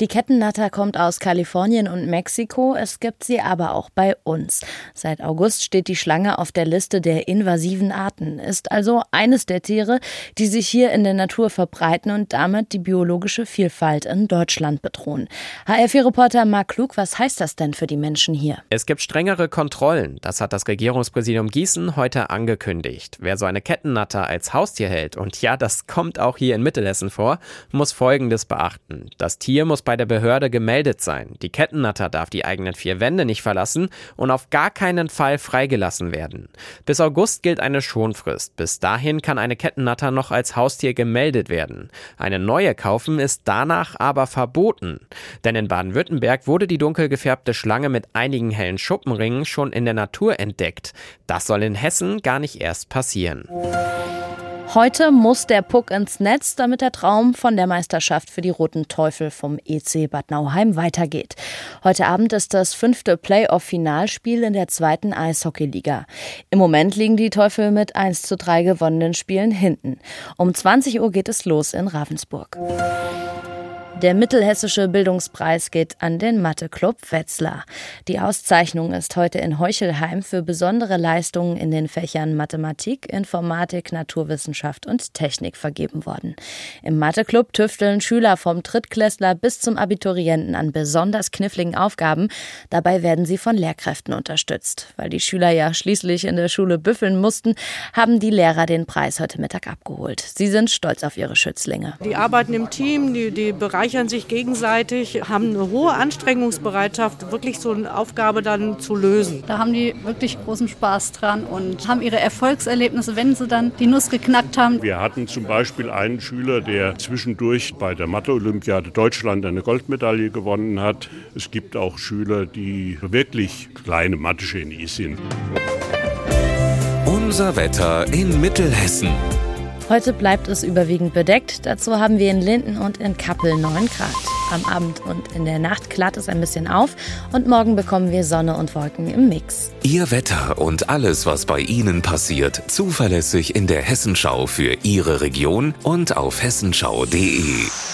Die Kettennatter kommt aus Kalifornien und Mexiko, es gibt sie aber auch bei uns. Seit August steht die Schlange auf der Liste der invasiven Arten, ist also eines der Tiere, die sich hier in der Natur verbreiten und damit die biologische Vielfalt in Deutschland bedrohen. HR4-Reporter Marc Klug, was heißt das denn für die Menschen hier? Es gibt strengere Kontrollen, das hat das Regierungspräsidium Gießen heute angekündigt. Wer so eine Kettennatter als Haustier hält, und ja, das kommt auch hier in Mittelhessen vor, muss Folgendes beachten. Das Tier muss bei der Behörde gemeldet sein. Die Kettennatter darf die eigenen vier Wände nicht verlassen und auf gar keinen Fall freigelassen werden. Bis August gilt eine Schonfrist. Bis dahin kann eine Kettennatter noch als Haustier gemeldet werden. Eine neue kaufen ist danach aber verboten. Denn in Baden-Württemberg wurde die dunkel gefärbte Schlange mit einigen hellen Schuppenringen schon in der Natur entdeckt. Das soll in Hessen gar nicht erst passieren. Heute muss der Puck ins Netz, damit der Traum von der Meisterschaft für die Roten Teufel vom EC Bad Nauheim weitergeht. Heute Abend ist das fünfte Playoff-Finalspiel in der zweiten Eishockeyliga. Im Moment liegen die Teufel mit 1 zu 3 gewonnenen Spielen hinten. Um 20 Uhr geht es los in Ravensburg. Der Mittelhessische Bildungspreis geht an den Mathe-Club Wetzlar. Die Auszeichnung ist heute in Heuchelheim für besondere Leistungen in den Fächern Mathematik, Informatik, Naturwissenschaft und Technik vergeben worden. Im Mathe-Club tüfteln Schüler vom Drittklässler bis zum Abiturienten an besonders kniffligen Aufgaben. Dabei werden sie von Lehrkräften unterstützt. Weil die Schüler ja schließlich in der Schule büffeln mussten, haben die Lehrer den Preis heute Mittag abgeholt. Sie sind stolz auf ihre Schützlinge. Die arbeiten im Team, die, die bereiten bereichern sich gegenseitig, haben eine hohe Anstrengungsbereitschaft, wirklich so eine Aufgabe dann zu lösen. Da haben die wirklich großen Spaß dran und haben ihre Erfolgserlebnisse, wenn sie dann die Nuss geknackt haben. Wir hatten zum Beispiel einen Schüler, der zwischendurch bei der Mathe-Olympiade Deutschland eine Goldmedaille gewonnen hat. Es gibt auch Schüler, die wirklich kleine Mathe-Genies sind. Unser Wetter in Mittelhessen. Heute bleibt es überwiegend bedeckt. Dazu haben wir in Linden und in Kappel 9 Grad. Am Abend und in der Nacht klart es ein bisschen auf und morgen bekommen wir Sonne und Wolken im Mix. Ihr Wetter und alles, was bei Ihnen passiert, zuverlässig in der Hessenschau für Ihre Region und auf hessenschau.de.